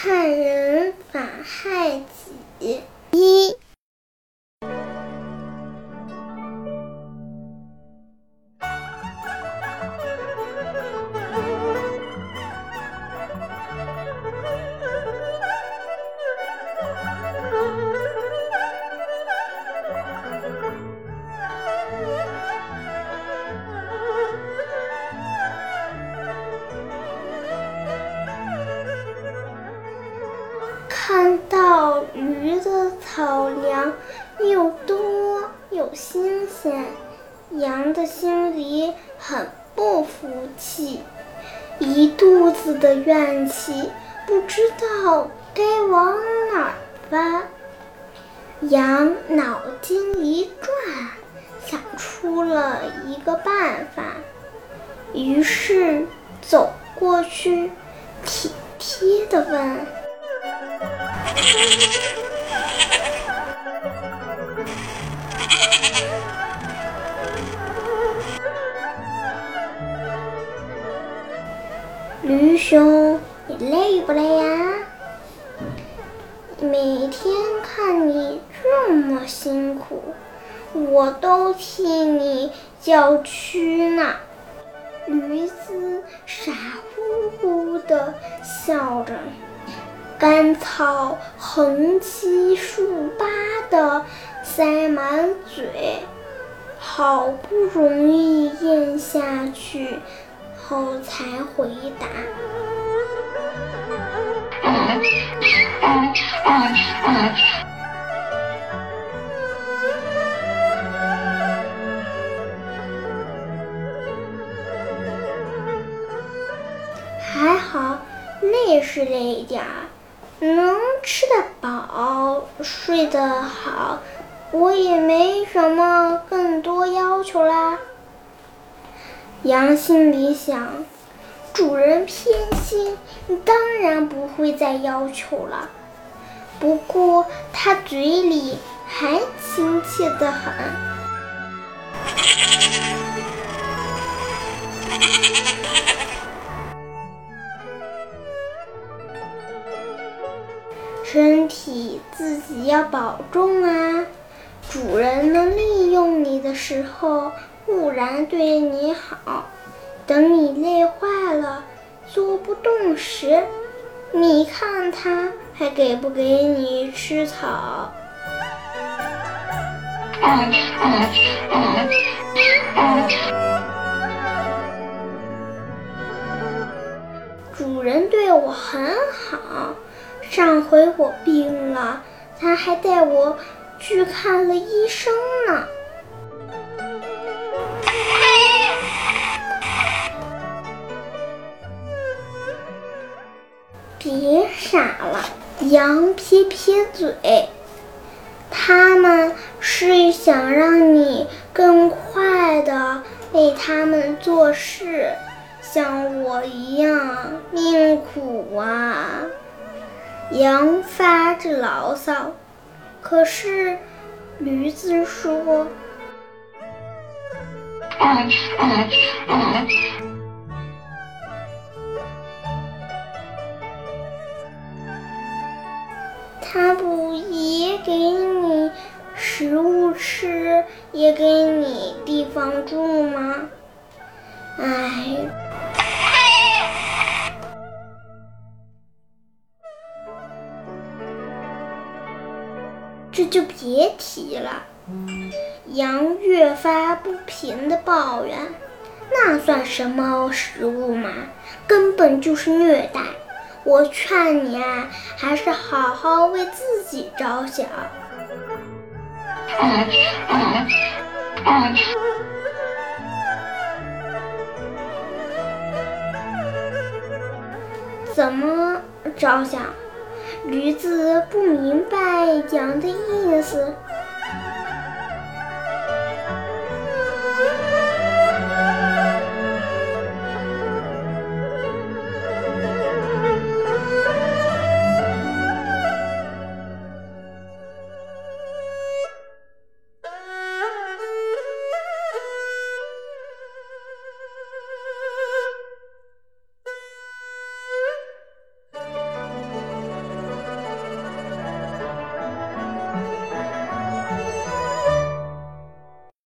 害人反害己。一。看到驴的草粮又多又新鲜，羊的心里很不服气，一肚子的怨气，不知道该往哪儿发。羊脑筋一转，想出了一个办法，于是走过去，体贴地问。驴兄，你累不累呀？每天看你这么辛苦，我都替你叫屈呢。驴子傻乎乎的笑着。干草横七竖八的塞满嘴，好不容易咽下去后才回答：“还好，累是累点儿。”能吃得饱，睡得好，我也没什么更多要求啦。羊心里想：主人偏心，当然不会再要求了。不过他嘴里还亲切得很。保重啊！主人能利用你的时候，固然对你好；等你累坏了，做不动时，你看他还给不给你吃草？主人对我很好。上回我病了，他还带我去看了医生呢。别傻了，羊撇撇嘴，他们是想让你更快的为他们做事，像我一样命苦啊。羊发着牢骚，可是驴子说：“他不也给你食物吃，也给你地方住吗？”哎。这就别提了。羊越发不平地抱怨：“那算什么食物嘛？根本就是虐待！我劝你啊，还是好好为自己着想。”怎么着想？驴子不明白羊的意思。